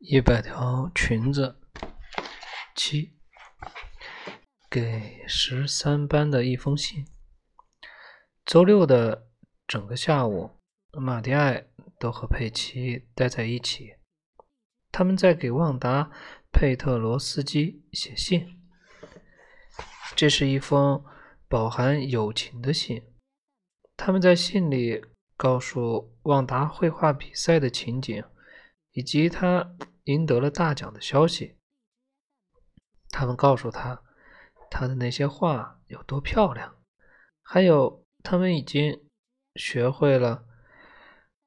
一百条裙子。七，给十三班的一封信。周六的整个下午，马蒂埃都和佩奇待在一起。他们在给旺达·佩特罗斯基写信。这是一封饱含友情的信。他们在信里告诉旺达绘画比赛的情景，以及他。赢得了大奖的消息。他们告诉他，他的那些画有多漂亮，还有他们已经学会了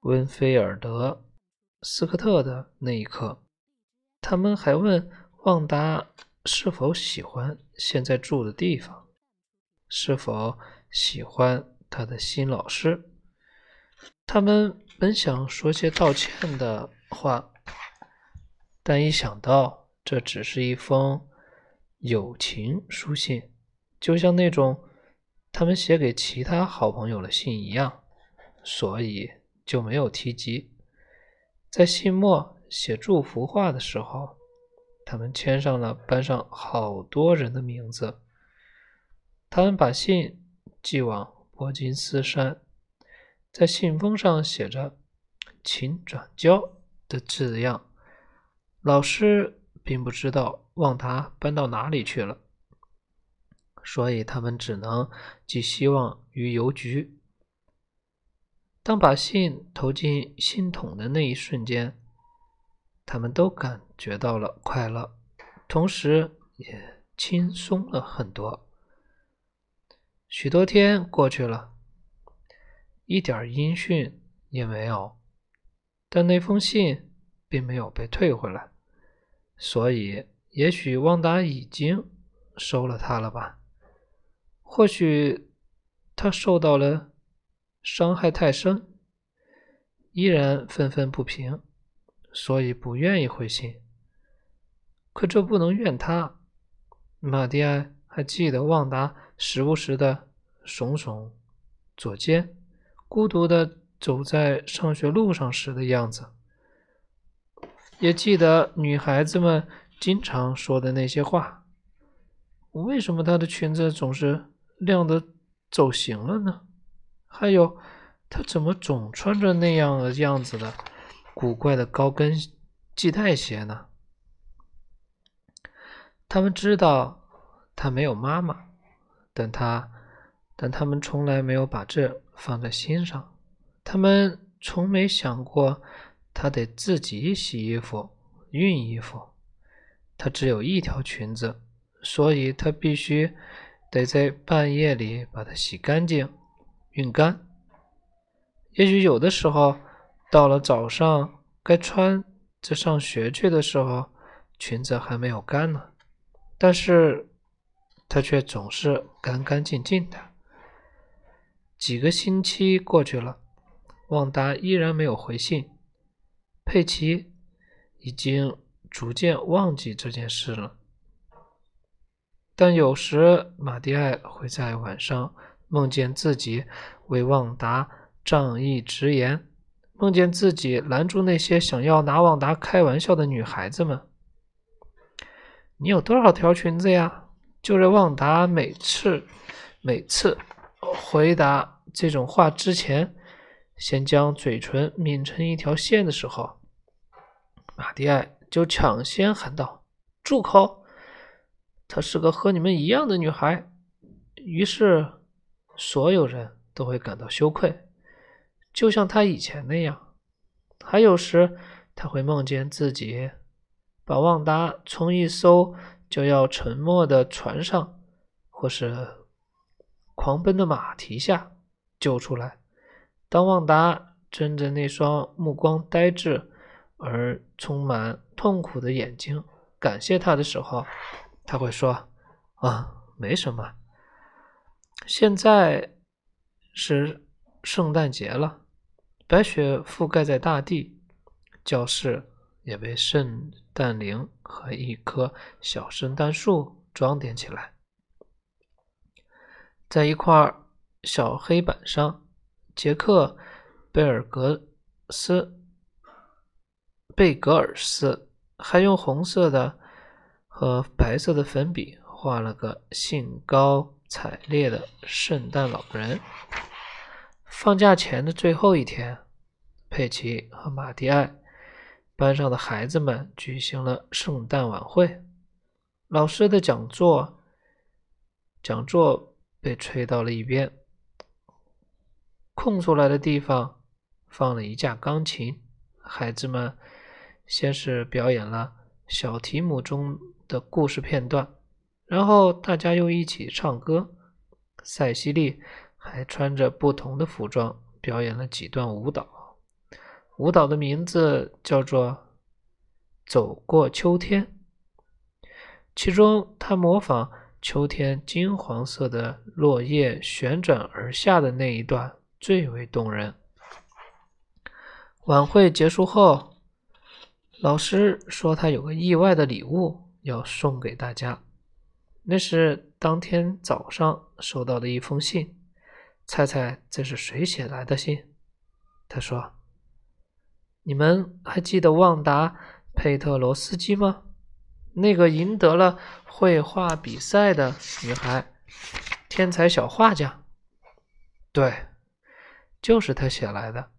温菲尔德斯科特的那一刻。他们还问旺达是否喜欢现在住的地方，是否喜欢他的新老师。他们本想说些道歉的话。但一想到这只是一封友情书信，就像那种他们写给其他好朋友的信一样，所以就没有提及。在信末写祝福话的时候，他们签上了班上好多人的名字。他们把信寄往伯金斯山，在信封上写着“请转交”的字样。老师并不知道旺达搬到哪里去了，所以他们只能寄希望于邮局。当把信投进信筒的那一瞬间，他们都感觉到了快乐，同时也轻松了很多。许多天过去了，一点音讯也没有，但那封信并没有被退回来。所以，也许旺达已经收了他了吧？或许他受到了伤害太深，依然愤愤不平，所以不愿意回信。可这不能怨他。马蒂埃还记得旺达时不时的耸耸左肩，孤独的走在上学路上时的样子。也记得女孩子们经常说的那些话。为什么她的裙子总是亮的走形了呢？还有，她怎么总穿着那样的样子的古怪的高跟系带鞋呢？他们知道她没有妈妈，但她，但他们从来没有把这放在心上。他们从没想过。她得自己洗衣服、熨衣服。她只有一条裙子，所以她必须得在半夜里把它洗干净、熨干。也许有的时候，到了早上该穿着上学去的时候，裙子还没有干呢。但是她却总是干干净净的。几个星期过去了，旺达依然没有回信。佩奇已经逐渐忘记这件事了，但有时马蒂埃会在晚上梦见自己为旺达仗义直言，梦见自己拦住那些想要拿旺达开玩笑的女孩子们。你有多少条裙子呀？就在旺达每次每次回答这种话之前，先将嘴唇抿成一条线的时候。马蒂埃就抢先喊道：“住口！她是个和你们一样的女孩。”于是，所有人都会感到羞愧，就像他以前那样。还有时，他会梦见自己把旺达从一艘就要沉没的船上，或是狂奔的马蹄下救出来。当旺达睁着那双目光呆滞。而充满痛苦的眼睛感谢他的时候，他会说：“啊，没什么。现在是圣诞节了，白雪覆盖在大地，教室也被圣诞铃和一棵小圣诞树装点起来。在一块小黑板上，杰克·贝尔格斯。”贝格尔斯还用红色的和白色的粉笔画了个兴高采烈的圣诞老人。放假前的最后一天，佩奇和马蒂埃班上的孩子们举行了圣诞晚会。老师的讲座讲座被吹到了一边，空出来的地方放了一架钢琴。孩子们先是表演了小提姆中的故事片段，然后大家又一起唱歌。塞西莉还穿着不同的服装表演了几段舞蹈，舞蹈的名字叫做《走过秋天》，其中她模仿秋天金黄色的落叶旋转而下的那一段最为动人。晚会结束后，老师说他有个意外的礼物要送给大家。那是当天早上收到的一封信。猜猜这是谁写来的信？他说：“你们还记得旺达·佩特罗斯基吗？那个赢得了绘画比赛的女孩，天才小画家。对，就是他写来的。”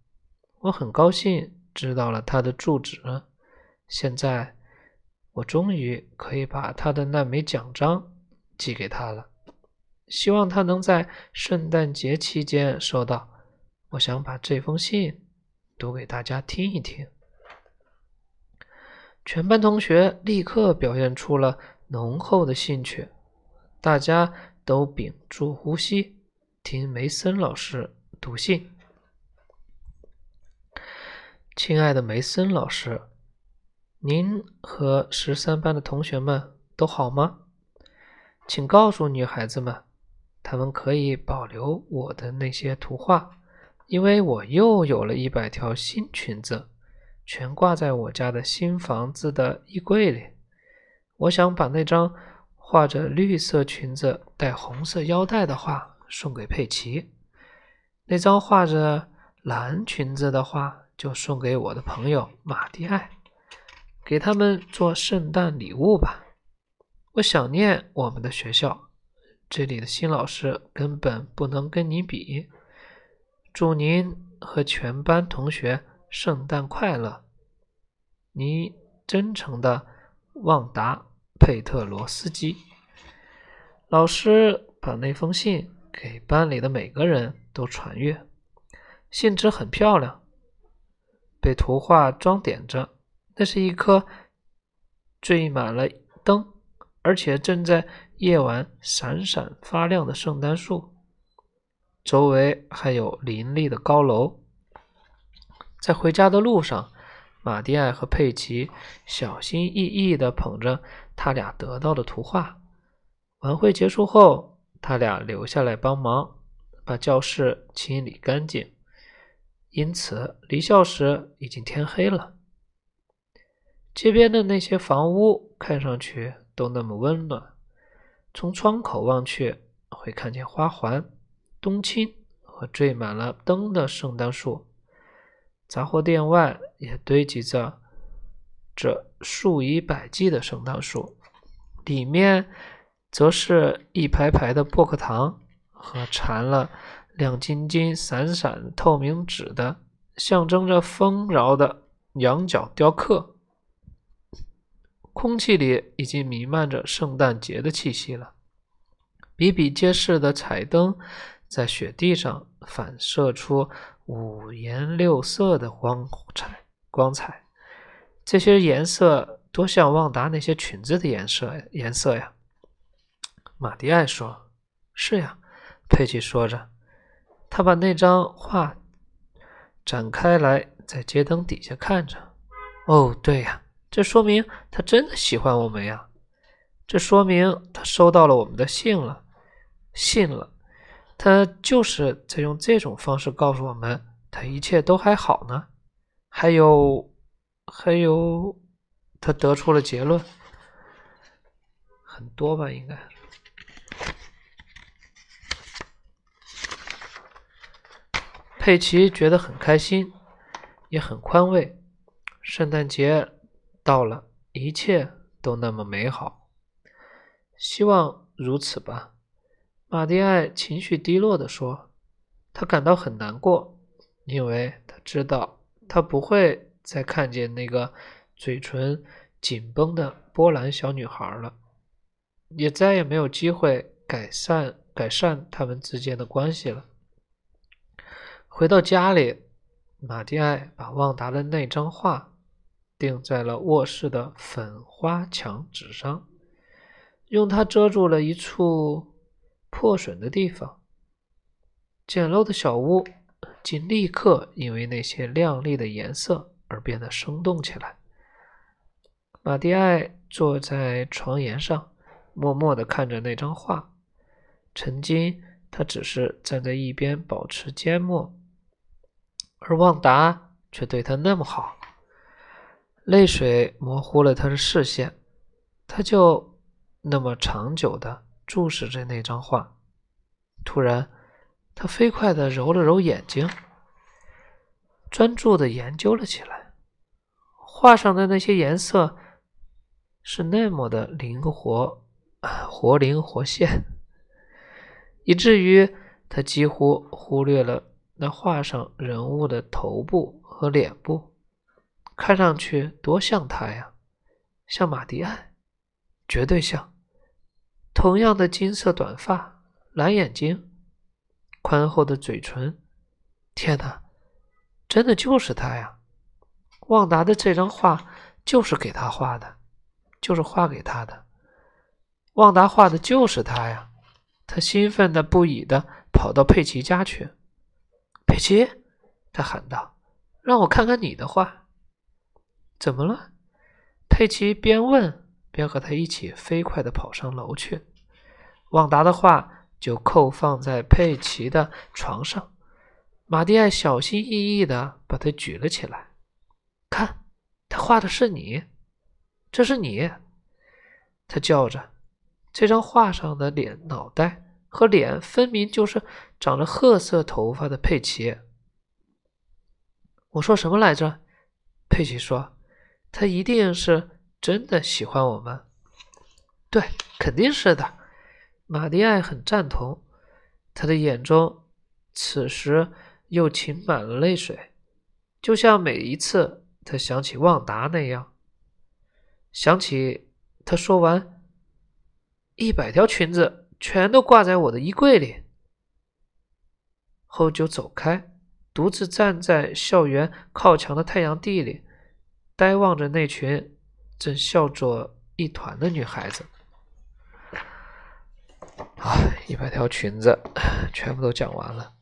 我很高兴知道了他的住址，现在我终于可以把他的那枚奖章寄给他了。希望他能在圣诞节期间收到。我想把这封信读给大家听一听。全班同学立刻表现出了浓厚的兴趣，大家都屏住呼吸，听梅森老师读信。亲爱的梅森老师，您和十三班的同学们都好吗？请告诉女孩子们，她们可以保留我的那些图画，因为我又有了一百条新裙子，全挂在我家的新房子的衣柜里。我想把那张画着绿色裙子、带红色腰带的画送给佩奇，那张画着蓝裙子的画。就送给我的朋友马蒂埃，给他们做圣诞礼物吧。我想念我们的学校，这里的新老师根本不能跟你比。祝您和全班同学圣诞快乐！你真诚的旺达·佩特罗斯基。老师把那封信给班里的每个人都传阅，信纸很漂亮。被图画装点着，那是一棵缀满了灯，而且正在夜晚闪闪发亮的圣诞树。周围还有林立的高楼。在回家的路上，马蒂埃和佩奇小心翼翼地捧着他俩得到的图画。晚会结束后，他俩留下来帮忙把教室清理干净。因此，离校时已经天黑了。街边的那些房屋看上去都那么温暖。从窗口望去，会看见花环、冬青和缀满了灯的圣诞树。杂货店外也堆积着这数以百计的圣诞树，里面则是一排排的薄荷糖和缠了。亮晶晶、闪闪透明纸的，象征着丰饶的羊角雕刻。空气里已经弥漫着圣诞节的气息了。比比皆是的彩灯在雪地上反射出五颜六色的光彩。光彩，这些颜色多像旺达那些裙子的颜色颜色呀！马蒂埃说：“是呀。”佩奇说着。他把那张画展开来，在街灯底下看着。哦，对呀，这说明他真的喜欢我们呀！这说明他收到了我们的信了，信了。他就是在用这种方式告诉我们，他一切都还好呢。还有，还有，他得出了结论，很多吧，应该。佩奇觉得很开心，也很宽慰。圣诞节到了，一切都那么美好。希望如此吧。马蒂埃情绪低落地说：“他感到很难过，因为他知道他不会再看见那个嘴唇紧绷的波兰小女孩了，也再也没有机会改善改善他们之间的关系了。”回到家里，马蒂埃把旺达的那张画钉在了卧室的粉花墙纸上，用它遮住了一处破损的地方。简陋的小屋竟立刻因为那些亮丽的颜色而变得生动起来。马蒂埃坐在床沿上，默默地看着那张画。曾经，他只是站在一边，保持缄默。而旺达却对他那么好，泪水模糊了他的视线，他就那么长久的注视着那张画。突然，他飞快的揉了揉眼睛，专注的研究了起来。画上的那些颜色是那么的灵活，活灵活现，以至于他几乎忽略了。那画上人物的头部和脸部，看上去多像他呀，像马蒂埃，绝对像。同样的金色短发、蓝眼睛、宽厚的嘴唇，天哪，真的就是他呀！旺达的这张画就是给他画的，就是画给他的。旺达画的就是他呀！他兴奋的不已的跑到佩奇家去。佩奇，他喊道：“让我看看你的画。”怎么了？佩奇边问边和他一起飞快的跑上楼去。旺达的画就扣放在佩奇的床上。马蒂埃小心翼翼的把它举了起来。看，他画的是你，这是你！他叫着。这张画上的脸、脑袋。和脸分明就是长着褐色头发的佩奇。我说什么来着？佩奇说：“他一定是真的喜欢我们。”对，肯定是的。马蒂埃很赞同，他的眼中此时又噙满了泪水，就像每一次他想起旺达那样，想起他说完一百条裙子。全都挂在我的衣柜里，后就走开，独自站在校园靠墙的太阳地里，呆望着那群正笑作一团的女孩子。啊，一百条裙子，全部都讲完了。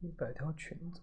一百条裙子。